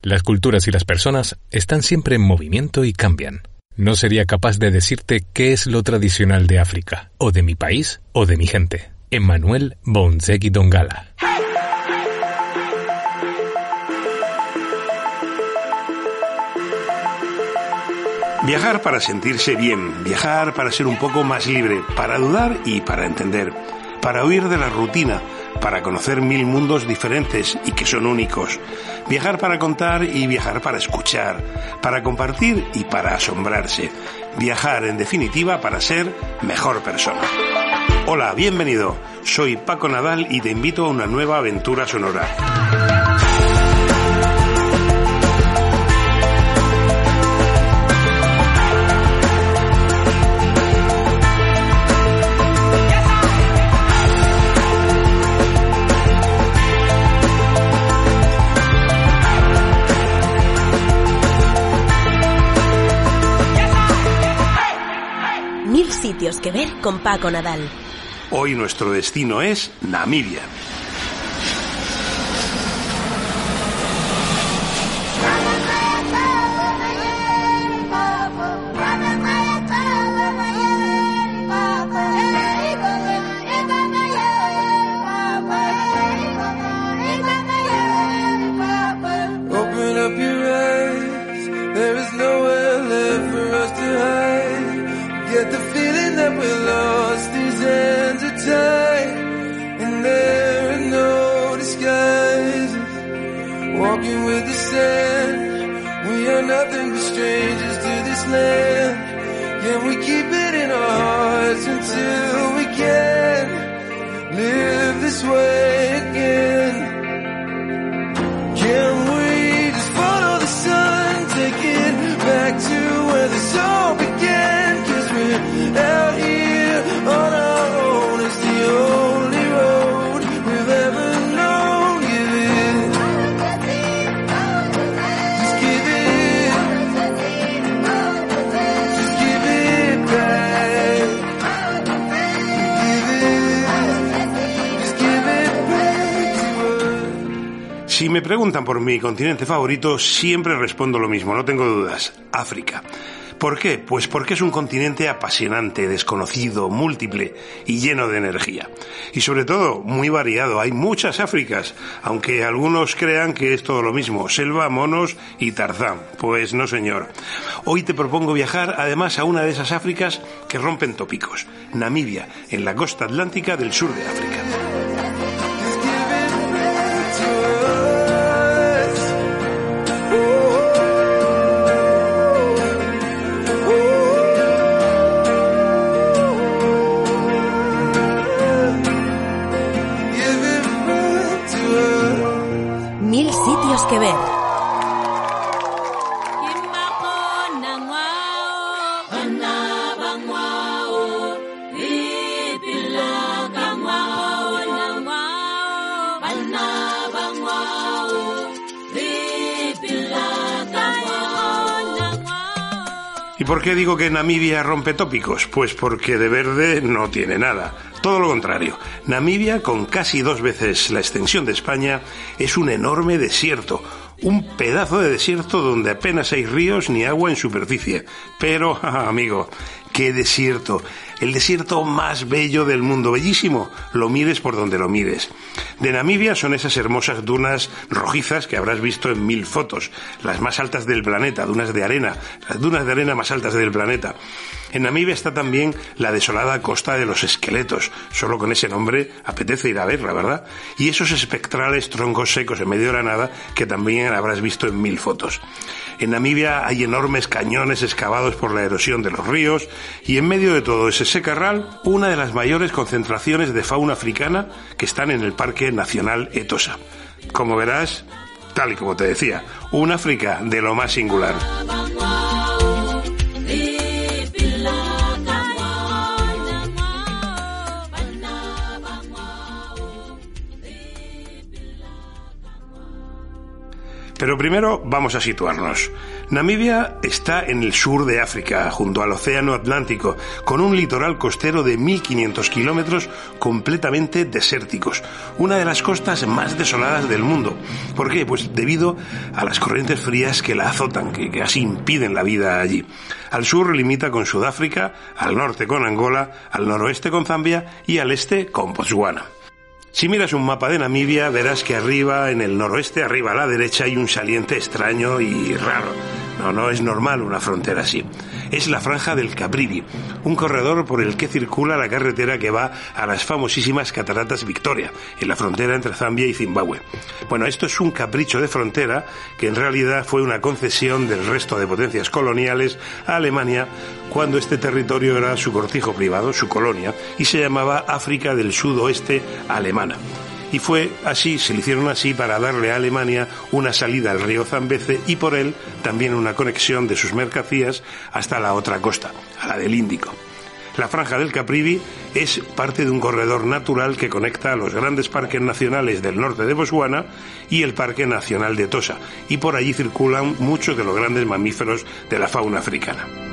Las culturas y las personas están siempre en movimiento y cambian. No sería capaz de decirte qué es lo tradicional de África, o de mi país, o de mi gente. Emmanuel Bonzegui Dongala. Viajar para sentirse bien, viajar para ser un poco más libre, para dudar y para entender, para huir de la rutina, para conocer mil mundos diferentes y que son únicos. Viajar para contar y viajar para escuchar, para compartir y para asombrarse. Viajar, en definitiva, para ser mejor persona. Hola, bienvenido. Soy Paco Nadal y te invito a una nueva aventura sonora. Que ver con Paco Nadal. Hoy nuestro destino es Namibia. Me preguntan por mi continente favorito, siempre respondo lo mismo, no tengo dudas, África. ¿Por qué? Pues porque es un continente apasionante, desconocido, múltiple y lleno de energía. Y sobre todo, muy variado. Hay muchas Áfricas, aunque algunos crean que es todo lo mismo, selva, monos y Tarzán. Pues no, señor. Hoy te propongo viajar además a una de esas Áfricas que rompen tópicos, Namibia, en la costa atlántica del sur de África. Digo que Namibia rompe tópicos? Pues porque de verde no tiene nada. Todo lo contrario. Namibia, con casi dos veces la extensión de España, es un enorme desierto, un pedazo de desierto donde apenas hay ríos ni agua en superficie. Pero, amigo, qué desierto. El desierto más bello del mundo, bellísimo, lo mires por donde lo mires. De Namibia son esas hermosas dunas rojizas que habrás visto en mil fotos, las más altas del planeta, dunas de arena, las dunas de arena más altas del planeta. En Namibia está también la desolada costa de los esqueletos, solo con ese nombre apetece ir a verla, ¿verdad? Y esos espectrales troncos secos en medio de la nada que también habrás visto en mil fotos. En Namibia hay enormes cañones excavados por la erosión de los ríos y en medio de todo ese secarral, una de las mayores concentraciones de fauna africana que están en el Parque Nacional Etosa. Como verás, tal y como te decía, un África de lo más singular. Pero primero vamos a situarnos. Namibia está en el sur de África, junto al Océano Atlántico, con un litoral costero de 1.500 kilómetros completamente desérticos, una de las costas más desoladas del mundo. ¿Por qué? Pues debido a las corrientes frías que la azotan, que, que así impiden la vida allí. Al sur limita con Sudáfrica, al norte con Angola, al noroeste con Zambia y al este con Botswana. Si miras un mapa de Namibia, verás que arriba, en el noroeste, arriba a la derecha, hay un saliente extraño y raro. No, no es normal una frontera así. Es la franja del Caprivi, un corredor por el que circula la carretera que va a las famosísimas cataratas Victoria, en la frontera entre Zambia y Zimbabue. Bueno, esto es un capricho de frontera que en realidad fue una concesión del resto de potencias coloniales a Alemania cuando este territorio era su cortijo privado, su colonia, y se llamaba África del Sudoeste Alemana y fue así, se le hicieron así para darle a Alemania una salida al río Zambeze y por él también una conexión de sus mercancías hasta la otra costa, a la del Índico. La franja del Caprivi es parte de un corredor natural que conecta los grandes parques nacionales del norte de Botswana y el Parque Nacional de Tosa, y por allí circulan muchos de los grandes mamíferos de la fauna africana.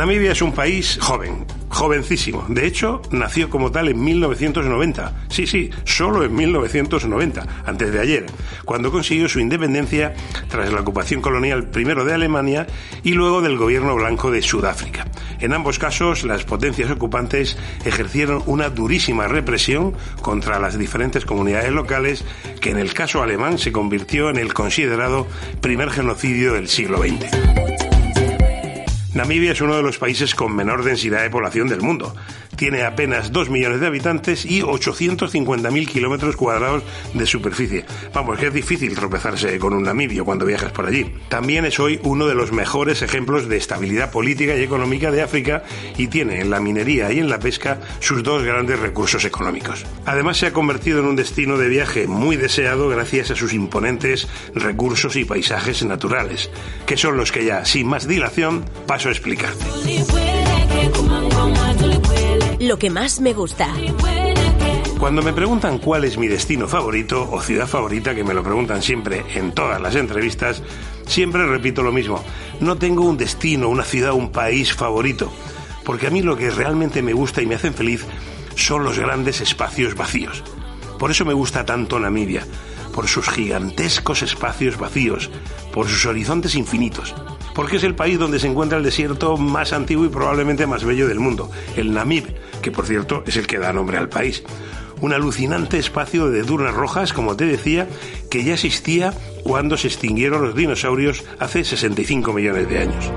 Namibia es un país joven, jovencísimo. De hecho, nació como tal en 1990. Sí, sí, solo en 1990, antes de ayer, cuando consiguió su independencia tras la ocupación colonial primero de Alemania y luego del gobierno blanco de Sudáfrica. En ambos casos, las potencias ocupantes ejercieron una durísima represión contra las diferentes comunidades locales que en el caso alemán se convirtió en el considerado primer genocidio del siglo XX. Namibia es uno de los países con menor densidad de población del mundo. Tiene apenas 2 millones de habitantes y 850.000 kilómetros cuadrados de superficie. Vamos, que es difícil tropezarse con un namibio cuando viajas por allí. También es hoy uno de los mejores ejemplos de estabilidad política y económica de África y tiene en la minería y en la pesca sus dos grandes recursos económicos. Además se ha convertido en un destino de viaje muy deseado gracias a sus imponentes recursos y paisajes naturales, que son los que ya, sin más dilación, paso a explicar. Lo que más me gusta. Cuando me preguntan cuál es mi destino favorito o ciudad favorita, que me lo preguntan siempre en todas las entrevistas, siempre repito lo mismo. No tengo un destino, una ciudad, un país favorito, porque a mí lo que realmente me gusta y me hacen feliz son los grandes espacios vacíos. Por eso me gusta tanto Namibia, por sus gigantescos espacios vacíos, por sus horizontes infinitos porque es el país donde se encuentra el desierto más antiguo y probablemente más bello del mundo, el Namib, que por cierto es el que da nombre al país. Un alucinante espacio de dunas rojas, como te decía, que ya existía cuando se extinguieron los dinosaurios hace 65 millones de años.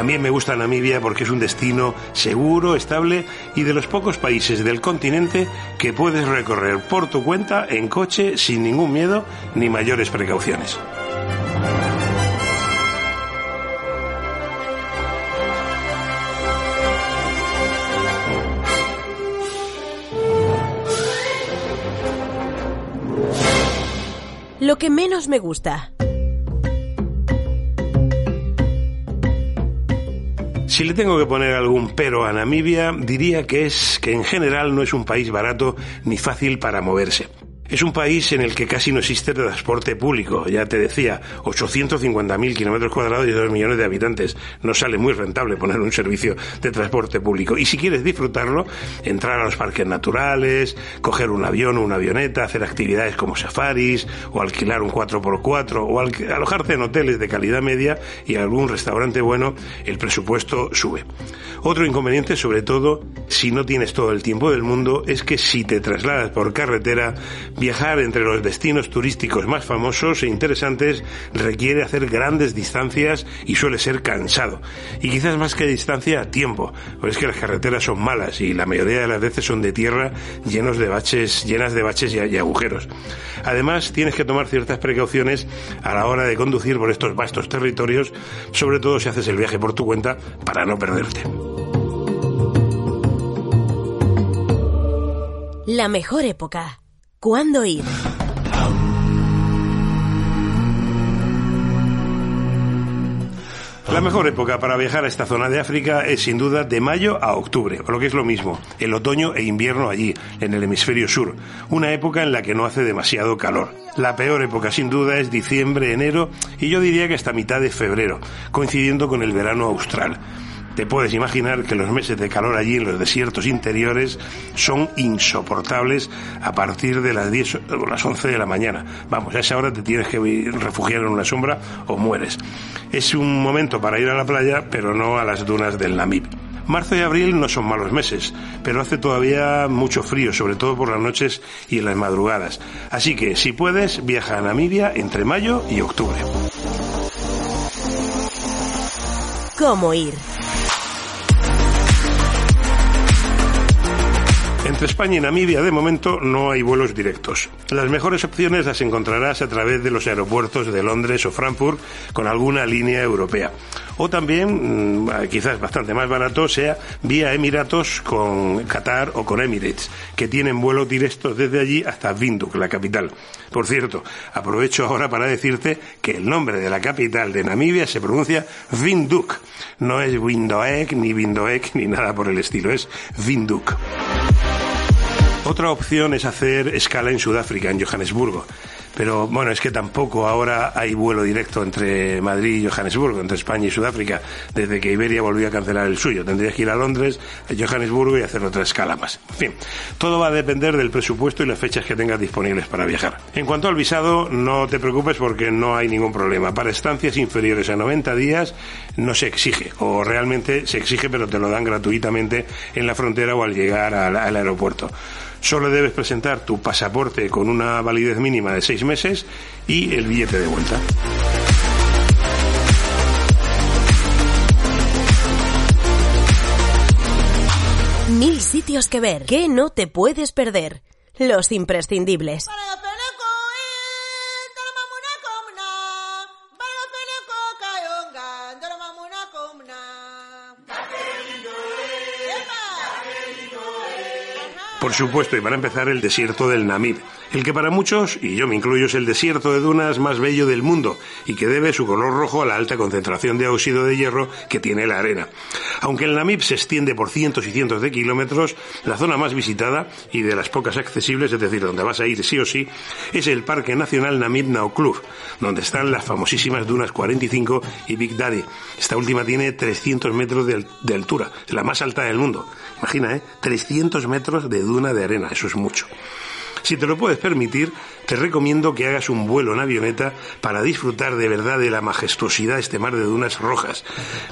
También me gusta Namibia porque es un destino seguro, estable y de los pocos países del continente que puedes recorrer por tu cuenta en coche sin ningún miedo ni mayores precauciones. Lo que menos me gusta. Si le tengo que poner algún pero a Namibia, diría que es que en general no es un país barato ni fácil para moverse. Es un país en el que casi no existe transporte público. Ya te decía, 850.000 kilómetros cuadrados y 2 millones de habitantes. No sale muy rentable poner un servicio de transporte público. Y si quieres disfrutarlo, entrar a los parques naturales, coger un avión o una avioneta, hacer actividades como safaris, o alquilar un 4x4, o alojarte en hoteles de calidad media y algún restaurante bueno, el presupuesto sube. Otro inconveniente, sobre todo, si no tienes todo el tiempo del mundo, es que si te trasladas por carretera, Viajar entre los destinos turísticos más famosos e interesantes requiere hacer grandes distancias y suele ser cansado. Y quizás más que distancia, tiempo. Pues es que las carreteras son malas y la mayoría de las veces son de tierra llenos de baches, llenas de baches y, agujeros. Además, tienes que tomar ciertas precauciones a la hora de conducir por estos vastos territorios, sobre todo si haces el viaje por tu cuenta para no perderte. La mejor época ¿Cuándo ir? La mejor época para viajar a esta zona de África es sin duda de mayo a octubre, o lo que es lo mismo, el otoño e invierno allí, en el hemisferio sur, una época en la que no hace demasiado calor. La peor época sin duda es diciembre, enero y yo diría que hasta mitad de febrero, coincidiendo con el verano austral. Te puedes imaginar que los meses de calor allí en los desiertos interiores son insoportables a partir de las 10 o las 11 de la mañana. Vamos, a esa hora te tienes que refugiar en una sombra o mueres. Es un momento para ir a la playa, pero no a las dunas del Namib. Marzo y abril no son malos meses, pero hace todavía mucho frío, sobre todo por las noches y en las madrugadas. Así que, si puedes, viaja a Namibia entre mayo y octubre. ¿Cómo ir? Entre España y Namibia, de momento, no hay vuelos directos. Las mejores opciones las encontrarás a través de los aeropuertos de Londres o Frankfurt con alguna línea europea. O también, mm, quizás bastante más barato, sea vía Emiratos con Qatar o con Emirates, que tienen vuelos directos desde allí hasta Windhoek, la capital. Por cierto, aprovecho ahora para decirte que el nombre de la capital de Namibia se pronuncia Windhoek. No es Windhoek, ni Windhoek, ni nada por el estilo, es Windhoek. Otra opción es hacer escala en Sudáfrica, en Johannesburgo. Pero bueno, es que tampoco ahora hay vuelo directo entre Madrid y Johannesburgo, entre España y Sudáfrica, desde que Iberia volvió a cancelar el suyo. Tendrías que ir a Londres, a Johannesburgo y hacer otra escala más. En fin, todo va a depender del presupuesto y las fechas que tengas disponibles para viajar. En cuanto al visado, no te preocupes porque no hay ningún problema. Para estancias inferiores a 90 días no se exige, o realmente se exige pero te lo dan gratuitamente en la frontera o al llegar al, al aeropuerto. Solo debes presentar tu pasaporte con una validez mínima de seis meses y el billete de vuelta. Mil sitios que ver. ¿Qué no te puedes perder? Los imprescindibles. Por supuesto, y para empezar, el desierto del Namib, el que para muchos, y yo me incluyo, es el desierto de dunas más bello del mundo y que debe su color rojo a la alta concentración de óxido de hierro que tiene la arena. Aunque el Namib se extiende por cientos y cientos de kilómetros, la zona más visitada y de las pocas accesibles, es decir, donde vas a ir sí o sí, es el Parque Nacional Namib Naukluft, donde están las famosísimas dunas 45 y Big Daddy. Esta última tiene 300 metros de, altura, la más alta del mundo. Imagina, ¿eh? 300 metros de duna de arena, eso es mucho. Si te lo puedes permitir, te recomiendo que hagas un vuelo en avioneta para disfrutar de verdad de la majestuosidad de este mar de dunas rojas.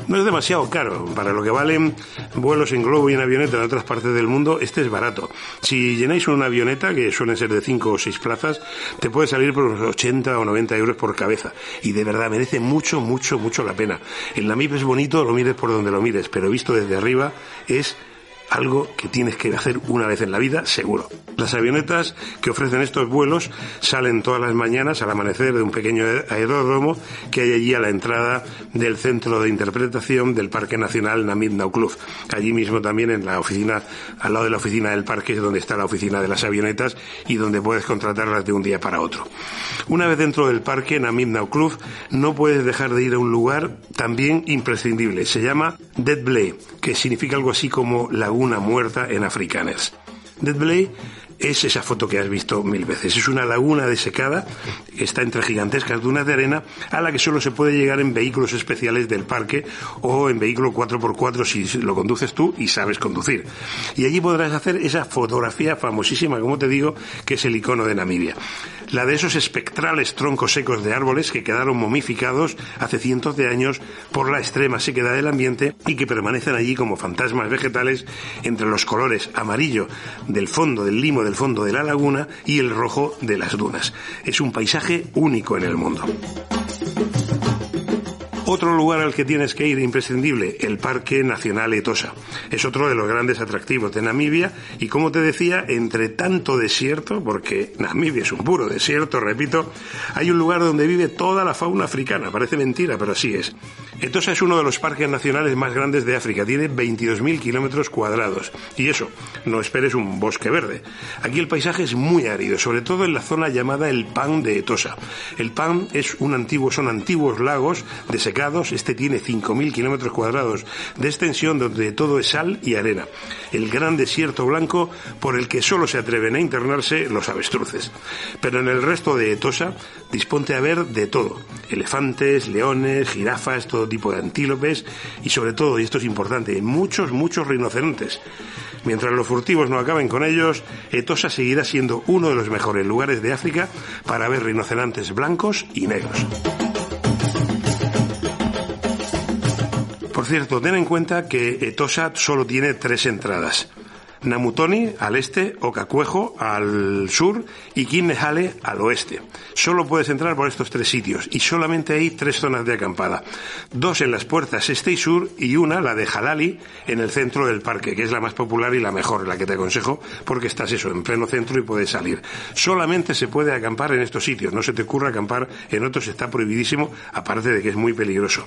No es demasiado caro, para lo que valen vuelos en globo y en avioneta en otras partes del mundo, este es barato. Si llenáis una avioneta, que suelen ser de 5 o 6 plazas, te puede salir por unos 80 o 90 euros por cabeza. Y de verdad merece mucho, mucho, mucho la pena. El Namib es bonito, lo mires por donde lo mires, pero visto desde arriba es algo que tienes que hacer una vez en la vida, seguro. Las avionetas que ofrecen estos vuelos salen todas las mañanas al amanecer de un pequeño aeródromo que hay allí a la entrada del centro de interpretación del Parque Nacional Namib Naukluft. Allí mismo también en la oficina, al lado de la oficina del parque es donde está la oficina de las avionetas y donde puedes contratarlas de un día para otro. Una vez dentro del parque Namib Naukluft no puedes dejar de ir a un lugar también imprescindible. Se llama Dead Blay, que significa algo así como la una muerta en africanes. Dead es esa foto que has visto mil veces. Es una laguna desecada que está entre gigantescas dunas de arena a la que solo se puede llegar en vehículos especiales del parque o en vehículo 4x4 si lo conduces tú y sabes conducir. Y allí podrás hacer esa fotografía famosísima, como te digo, que es el icono de Namibia. La de esos espectrales troncos secos de árboles que quedaron momificados hace cientos de años por la extrema sequedad del ambiente y que permanecen allí como fantasmas vegetales entre los colores amarillo del fondo del limo del fondo de la laguna y el rojo de las dunas. Es un paisaje único en el mundo. Otro lugar al que tienes que ir imprescindible, el Parque Nacional Etosa. Es otro de los grandes atractivos de Namibia y como te decía, entre tanto desierto, porque Namibia es un puro desierto, repito, hay un lugar donde vive toda la fauna africana. Parece mentira, pero así es. Etosa es uno de los parques nacionales más grandes de África, tiene 22.000 kilómetros cuadrados. Y eso, no esperes un bosque verde. Aquí el paisaje es muy árido, sobre todo en la zona llamada el Pan de Etosa. El Pan es un antiguo, son antiguos lagos este tiene 5.000 kilómetros cuadrados de extensión donde todo es sal y arena. El gran desierto blanco por el que solo se atreven a internarse los avestruces. Pero en el resto de Etosa disponte a ver de todo. Elefantes, leones, jirafas, todo tipo de antílopes y sobre todo, y esto es importante, muchos, muchos rinocerontes. Mientras los furtivos no acaben con ellos, Etosa seguirá siendo uno de los mejores lugares de África para ver rinocerontes blancos y negros. Por cierto, ten en cuenta que Etosa solo tiene tres entradas. Namutoni al este, Okacuejo al sur y Kinnehale al oeste. Solo puedes entrar por estos tres sitios y solamente hay tres zonas de acampada. Dos en las puertas este y sur y una, la de Halali, en el centro del parque, que es la más popular y la mejor, la que te aconsejo, porque estás eso, en pleno centro y puedes salir. Solamente se puede acampar en estos sitios, no se te ocurra acampar en otros, está prohibidísimo, aparte de que es muy peligroso.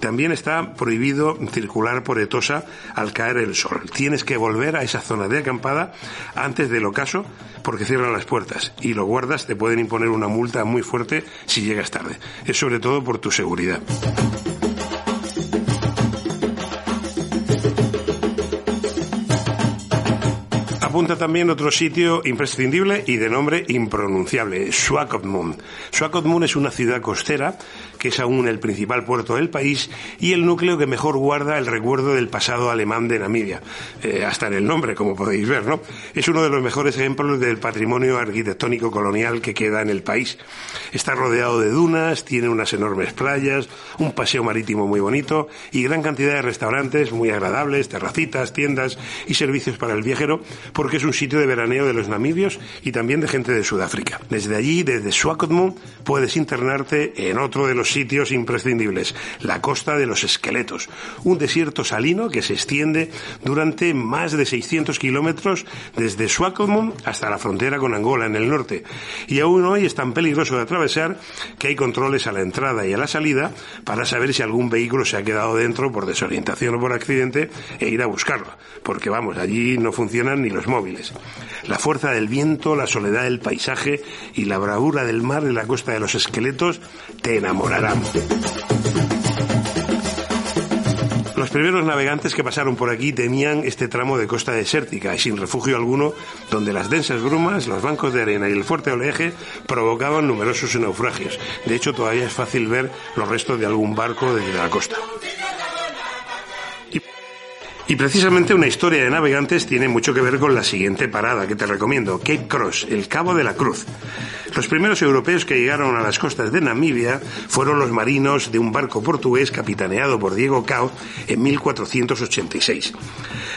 También está prohibido circular por Etosa al caer el sol. Tienes que volver a esa zona zona de acampada antes del ocaso porque cierran las puertas y los guardas te pueden imponer una multa muy fuerte si llegas tarde. Es sobre todo por tu seguridad. apunta también otro sitio imprescindible y de nombre impronunciable, Swakopmund. Swakopmund es una ciudad costera que es aún el principal puerto del país y el núcleo que mejor guarda el recuerdo del pasado alemán de Namibia. Eh, hasta en el nombre, como podéis ver, ¿no? Es uno de los mejores ejemplos del patrimonio arquitectónico colonial que queda en el país. Está rodeado de dunas, tiene unas enormes playas, un paseo marítimo muy bonito y gran cantidad de restaurantes muy agradables, terracitas, tiendas y servicios para el viajero porque es un sitio de veraneo de los namibios y también de gente de Sudáfrica. Desde allí, desde Swakopmund, puedes internarte en otro de los sitios imprescindibles, la costa de los esqueletos, un desierto salino que se extiende durante más de 600 kilómetros desde Swakopmund hasta la frontera con Angola en el norte. Y aún hoy es tan peligroso de atravesar que hay controles a la entrada y a la salida para saber si algún vehículo se ha quedado dentro por desorientación o por accidente e ir a buscarlo. Porque vamos, allí no funcionan ni los móviles. La fuerza del viento, la soledad del paisaje y la bravura del mar en la costa de los esqueletos te Los primeros navegantes que pasaron por aquí tenían este tramo de costa desértica y sin refugio alguno, donde las densas brumas, los bancos de arena y el fuerte oleaje provocaban numerosos naufragios. De hecho, todavía es fácil ver los restos de algún barco desde la costa. Y precisamente una historia de navegantes tiene mucho que ver con la siguiente parada que te recomiendo, Cape Cross, el Cabo de la Cruz. Los primeros europeos que llegaron a las costas de Namibia fueron los marinos de un barco portugués capitaneado por Diego Cao en 1486.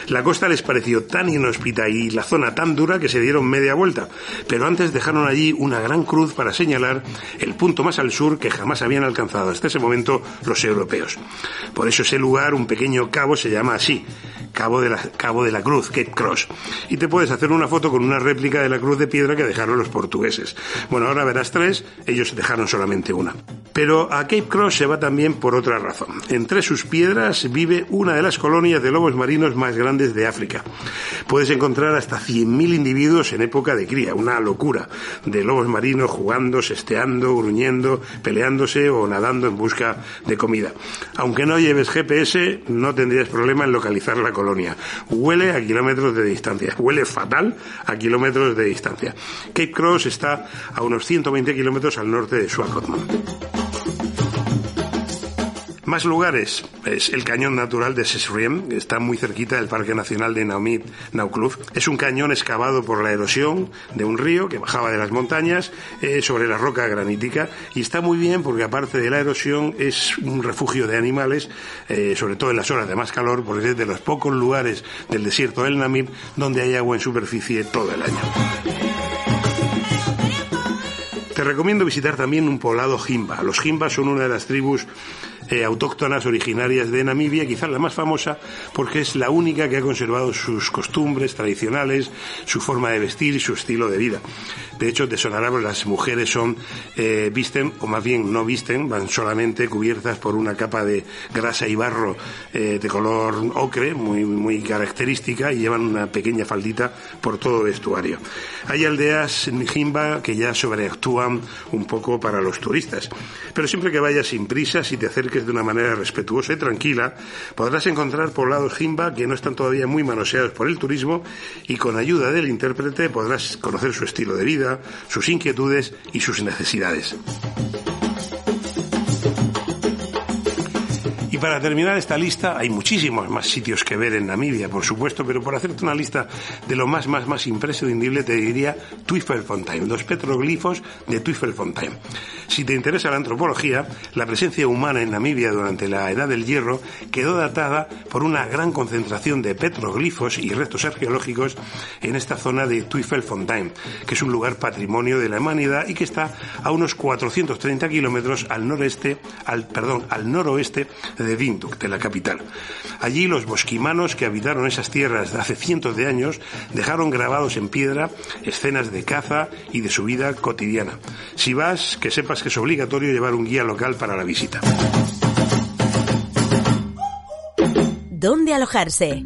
La costa les pareció tan inhóspita y la zona tan dura que se dieron media vuelta, pero antes dejaron allí una gran cruz para señalar el punto más al sur que jamás habían alcanzado hasta ese momento los europeos. Por eso ese lugar, un pequeño cabo, se llama así, Cabo de, la, Cabo de la Cruz, Cape Cross. Y te puedes hacer una foto con una réplica de la cruz de piedra que dejaron los portugueses. Bueno, ahora verás tres, ellos dejaron solamente una. Pero a Cape Cross se va también por otra razón. Entre sus piedras vive una de las colonias de lobos marinos más grandes de África. Puedes encontrar hasta 100.000 individuos en época de cría, una locura, de lobos marinos jugando, sesteando, gruñendo, peleándose o nadando en busca de comida. Aunque no lleves GPS, no tendrías problema en localizar la colonia. Huele a kilómetros de distancia, huele fatal a kilómetros de distancia. Cape Cross está a unos 120 kilómetros al norte de Swakopmund. Más lugares, es el cañón natural de Sesriem, que está muy cerquita del Parque Nacional de Naumid, Naukluf. Es un cañón excavado por la erosión de un río que bajaba de las montañas eh, sobre la roca granítica y está muy bien porque aparte de la erosión es un refugio de animales, eh, sobre todo en las horas de más calor, porque es de los pocos lugares del desierto del Namib donde hay agua en superficie todo el año. Te recomiendo visitar también un poblado Jimba. Los Jimbas son una de las tribus eh, autóctonas originarias de Namibia, quizás la más famosa porque es la única que ha conservado sus costumbres tradicionales, su forma de vestir y su estilo de vida. De hecho, te sonará, pues, las mujeres son, eh, visten, o más bien no visten, van solamente cubiertas por una capa de grasa y barro eh, de color ocre, muy, muy característica, y llevan una pequeña faldita por todo vestuario. Hay aldeas en Jimba que ya sobreactúan un poco para los turistas. Pero siempre que vayas sin prisas y te de una manera respetuosa y tranquila, podrás encontrar poblados Jimba que no están todavía muy manoseados por el turismo y con ayuda del intérprete podrás conocer su estilo de vida, sus inquietudes y sus necesidades. Y para terminar esta lista, hay muchísimos más sitios que ver en Namibia, por supuesto, pero por hacerte una lista de lo más, más, más imprescindible, te diría Twiffelfontein, los petroglifos de Twiffelfontein. Si te interesa la antropología, la presencia humana en Namibia durante la Edad del Hierro quedó datada por una gran concentración de petroglifos y restos arqueológicos en esta zona de Twiffelfontein, que es un lugar patrimonio de la humanidad y que está a unos 430 kilómetros al noreste, al, perdón, al noroeste de Windhoek, de la capital. Allí los bosquimanos que habitaron esas tierras de hace cientos de años dejaron grabados en piedra escenas de caza y de su vida cotidiana. Si vas, que sepas que es obligatorio llevar un guía local para la visita. ¿Dónde alojarse?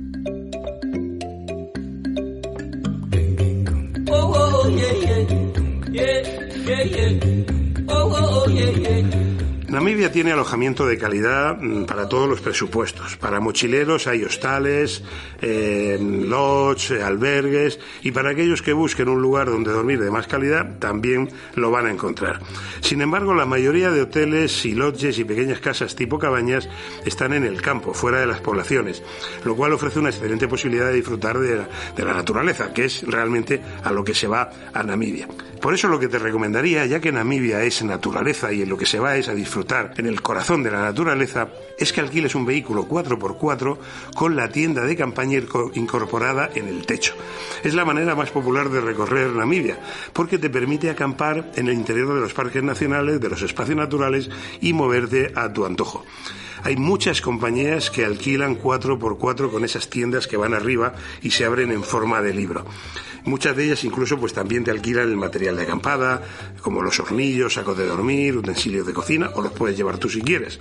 Namibia tiene alojamiento de calidad mm, para todos los presupuestos. Para mochileros hay hostales, eh, lodge, eh, albergues y para aquellos que busquen un lugar donde dormir de más calidad también lo van a encontrar. Sin embargo, la mayoría de hoteles y lodges y pequeñas casas tipo cabañas están en el campo, fuera de las poblaciones, lo cual ofrece una excelente posibilidad de disfrutar de la, de la naturaleza, que es realmente a lo que se va a Namibia. Por eso lo que te recomendaría, ya que Namibia es naturaleza y en lo que se va es a disfrutar en el corazón de la naturaleza es que alquiles un vehículo 4x4 con la tienda de campaña incorporada en el techo. Es la manera más popular de recorrer Namibia, porque te permite acampar en el interior de los parques nacionales, de los espacios naturales y moverte a tu antojo. Hay muchas compañías que alquilan 4x4 con esas tiendas que van arriba y se abren en forma de libro. Muchas de ellas incluso pues también te alquilan el material de acampada, como los hornillos, sacos de dormir, utensilios de cocina, o los puedes llevar tú si quieres.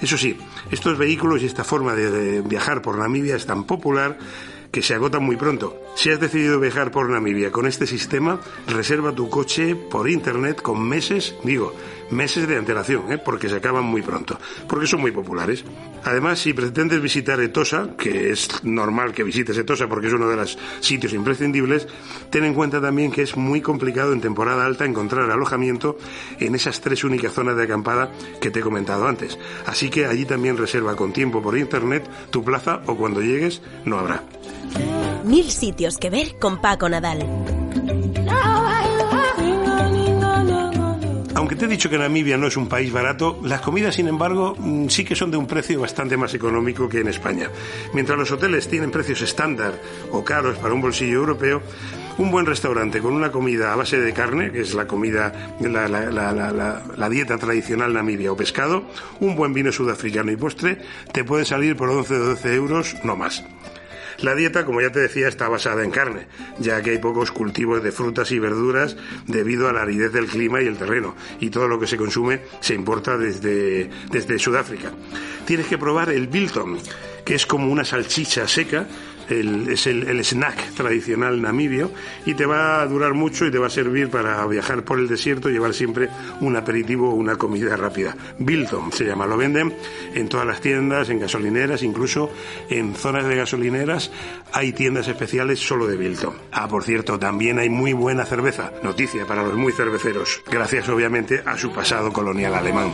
Eso sí, estos vehículos y esta forma de viajar por Namibia es tan popular que se agotan muy pronto. Si has decidido viajar por Namibia con este sistema, reserva tu coche por internet con meses, digo, meses de antelación, ¿eh? porque se acaban muy pronto, porque son muy populares. Además, si pretendes visitar Etosa, que es normal que visites Etosa porque es uno de los sitios imprescindibles, ten en cuenta también que es muy complicado en temporada alta encontrar alojamiento en esas tres únicas zonas de acampada que te he comentado antes. Así que allí también reserva con tiempo por internet tu plaza o cuando llegues no habrá. Mil sitios que ver con Paco Nadal. Te he dicho que Namibia no es un país barato, las comidas, sin embargo, mm, sí que son de un precio bastante más económico que en España. Mientras los hoteles tienen precios estándar o caros para un bolsillo europeo, un buen restaurante con una comida a base de carne, que es la comida, la, la, dieta tradicional namibia o pescado, un buen vino sudafricano y postre, te puede salir por 11 o 12 euros, no más. La dieta, como ya te decía, está basada en carne, ya que hay pocos cultivos de frutas y verduras debido a la aridez del clima y el terreno, y todo lo que se consume se importa desde, desde Sudáfrica. Tienes que probar el bilton, que es como una salchicha seca es el, snack tradicional namibio y te va a durar mucho y te va a servir para viajar por el desierto y llevar siempre un aperitivo o una comida rápida. Bilton se llama, lo venden en todas las tiendas, en gasolineras, incluso en zonas de gasolineras hay tiendas especiales solo de Bilton. Ah, por cierto, también hay muy buena cerveza, noticia para los muy cerveceros, gracias obviamente a su pasado colonial alemán.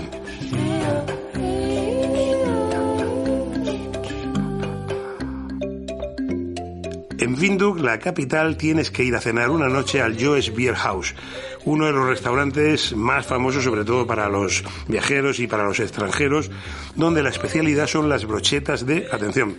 En Windhoek, la capital, tienes que ir a cenar una noche al Joe's Beer House, uno de los restaurantes más famosos, sobre todo para los viajeros y para los extranjeros, donde la especialidad son las brochetas de, atención,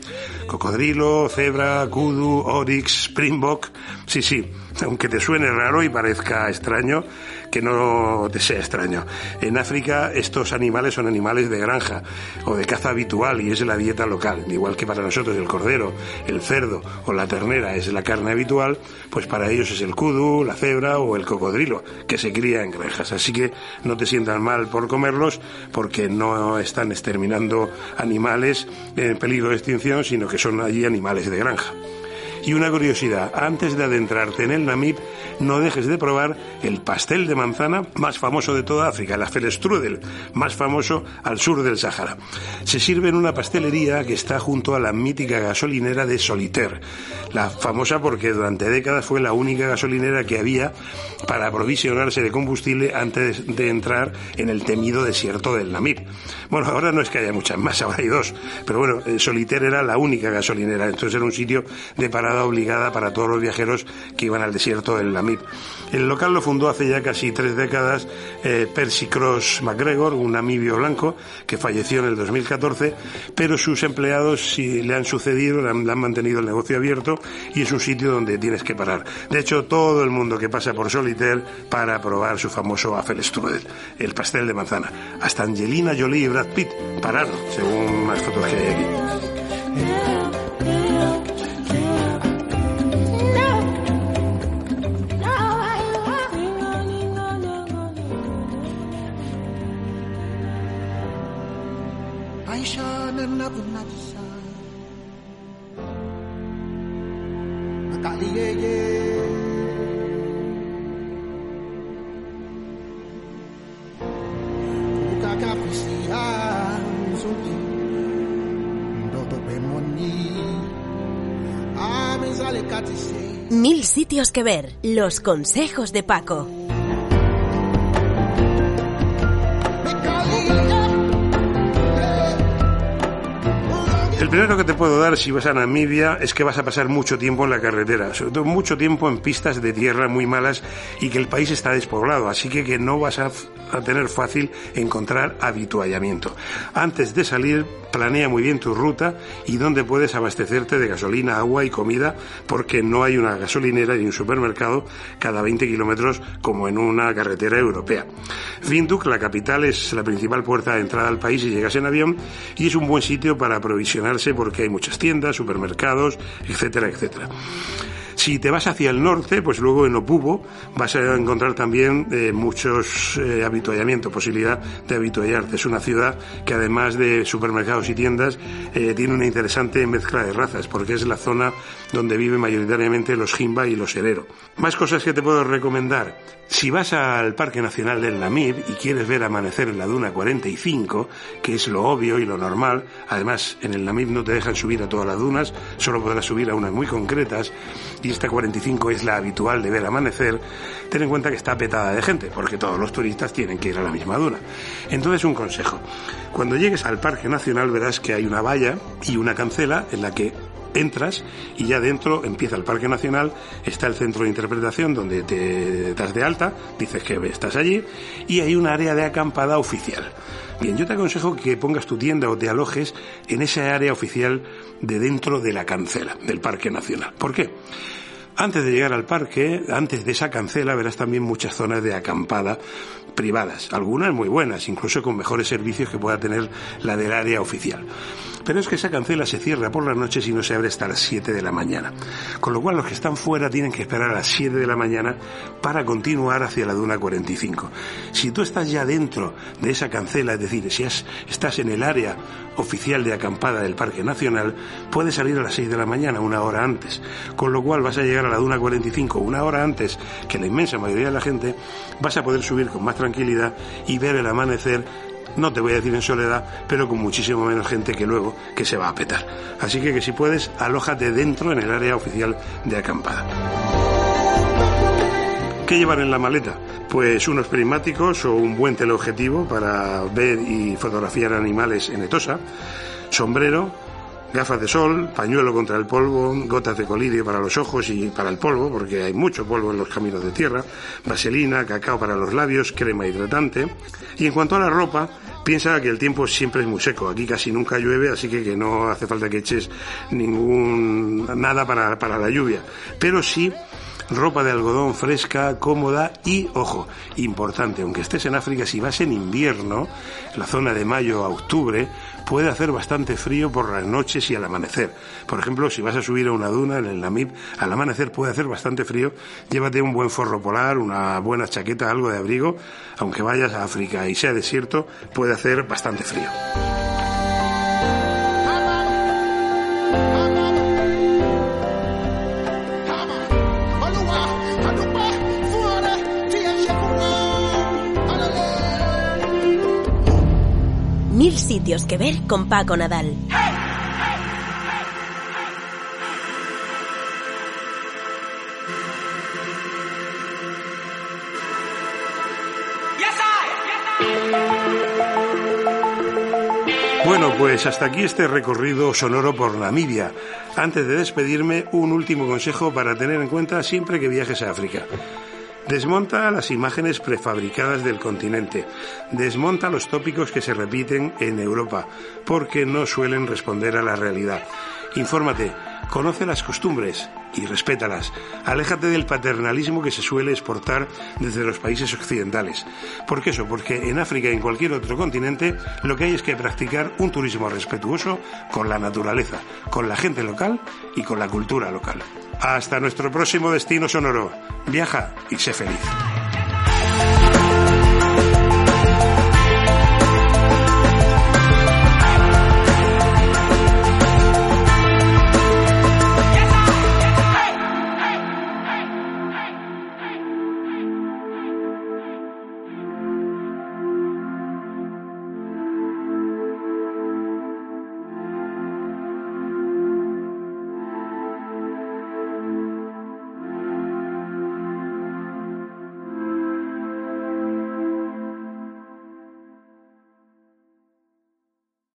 cocodrilo, cebra, kudu, oryx, springbok. Sí, sí, aunque te suene raro y parezca extraño, que no te sea extraño. En África estos animales son animales de granja o de caza habitual y es la dieta local. Igual que para nosotros el cordero, el cerdo o la ternera es la carne habitual, pues para ellos es el kudu, la cebra o el cocodrilo, que se cría en granjas. Así que no te sientas mal por comerlos porque no están exterminando animales en peligro de extinción, sino que son allí animales de granja. Y una curiosidad, antes de adentrarte en el Namib, no dejes de probar el pastel de manzana más famoso de toda África, el Afelstrudel, más famoso al sur del Sáhara. Se sirve en una pastelería que está junto a la mítica gasolinera de Solitaire, la famosa porque durante décadas fue la única gasolinera que había para aprovisionarse de combustible antes de entrar en el temido desierto del Namib. Bueno, ahora no es que haya muchas más, ahora hay dos, pero bueno, Solitaire era la única gasolinera, entonces era un sitio de parada obligada para todos los viajeros que iban al desierto del Namib. El local lo fundó hace ya casi tres décadas eh, Percy Cross McGregor, un namibio blanco que falleció en el 2014, pero sus empleados sí le han sucedido, le han, le han mantenido el negocio abierto y es un sitio donde tienes que parar. De hecho, todo el mundo que pasa por Solitaire para probar su famoso Apfelstrudel, el pastel de manzana. Hasta Angelina Jolie y Brad Pitt pararon, según las fotos que hay aquí. Que ver. Los consejos de Paco. Primero que te puedo dar si vas a Namibia es que vas a pasar mucho tiempo en la carretera, sobre todo mucho tiempo en pistas de tierra muy malas y que el país está despoblado, así que que no vas a, a tener fácil encontrar habituallamiento. Antes de salir, planea muy bien tu ruta y dónde puedes abastecerte de gasolina, agua y comida, porque no hay una gasolinera ni un supermercado cada 20 kilómetros como en una carretera europea. Windhoek, la capital, es la principal puerta de entrada al país si llegas en avión y es un buen sitio para aprovisionarse porque hay muchas tiendas, supermercados, etcétera, etcétera. Si te vas hacia el norte, pues luego en Opubo vas a encontrar también eh, muchos eh, habituallamientos, posibilidad de habituallarte. Es una ciudad que además de supermercados y tiendas eh, tiene una interesante mezcla de razas, porque es la zona donde viven mayoritariamente los Jimba y los Herero. Más cosas que te puedo recomendar. Si vas al Parque Nacional del Namib y quieres ver amanecer en la Duna 45, que es lo obvio y lo normal, además en el Namib no te dejan subir a todas las dunas, solo podrás subir a unas muy concretas, esta 45 es la habitual de ver amanecer, ten en cuenta que está petada de gente, porque todos los turistas tienen que ir a la misma duna. Entonces un consejo, cuando llegues al Parque Nacional verás que hay una valla y una cancela en la que entras y ya dentro empieza el Parque Nacional, está el centro de interpretación donde te das de alta, dices que estás allí y hay un área de acampada oficial. Bien, yo te aconsejo que pongas tu tienda o te alojes en esa área oficial de dentro de la cancela del Parque Nacional. ¿Por qué? Antes de llegar al parque, antes de esa cancela, verás también muchas zonas de acampada privadas, algunas muy buenas, incluso con mejores servicios que pueda tener la del área oficial. Pero es que esa cancela se cierra por las noches y no se abre hasta las 7 de la mañana. Con lo cual los que están fuera tienen que esperar a las 7 de la mañana para continuar hacia la Duna 45. Si tú estás ya dentro de esa cancela, es decir, si estás en el área oficial de acampada del Parque Nacional, puedes salir a las 6 de la mañana, una hora antes. Con lo cual vas a llegar a la Duna 45 una hora antes que la inmensa mayoría de la gente, vas a poder subir con más tranquilidad y ver el amanecer no te voy a decir en soledad, pero con muchísimo menos gente que luego que se va a petar. Así que que si puedes, alójate dentro en el área oficial de acampada. ¿Qué llevar en la maleta? Pues unos prismáticos o un buen teleobjetivo para ver y fotografiar animales en etosa, sombrero, Gafas de sol, pañuelo contra el polvo, gotas de colirio para los ojos y para el polvo, porque hay mucho polvo en los caminos de tierra, vaselina, cacao para los labios, crema hidratante. Y en cuanto a la ropa, piensa que el tiempo siempre es muy seco. Aquí casi nunca llueve, así que, que no hace falta que eches ningún nada para, para la lluvia. Pero sí ropa de algodón fresca, cómoda y, ojo, importante, aunque estés en África, si vas en invierno, la zona de mayo a octubre, puede hacer bastante frío por las noches y al amanecer. Por ejemplo, si vas a subir a una duna en el Namib, al amanecer puede hacer bastante frío, llévate un buen forro polar, una buena chaqueta, algo de abrigo, aunque vayas a África y sea desierto, puede hacer bastante frío. Mil sitios que ver con Paco Nadal. Bueno, pues hasta aquí este recorrido sonoro por Namibia. Antes de despedirme, un último consejo para tener en cuenta siempre que viajes a África. Desmonta las imágenes prefabricadas del continente. Desmonta los tópicos que se repiten en Europa, porque no suelen responder a la realidad. Infórmate, conoce las costumbres y respétalas. Aléjate del paternalismo que se suele exportar desde los países occidentales. ¿Por qué eso? Porque en África y en cualquier otro continente lo que hay es que practicar un turismo respetuoso con la naturaleza, con la gente local y con la cultura local. Hasta nuestro próximo destino sonoro. Viaja y sé feliz.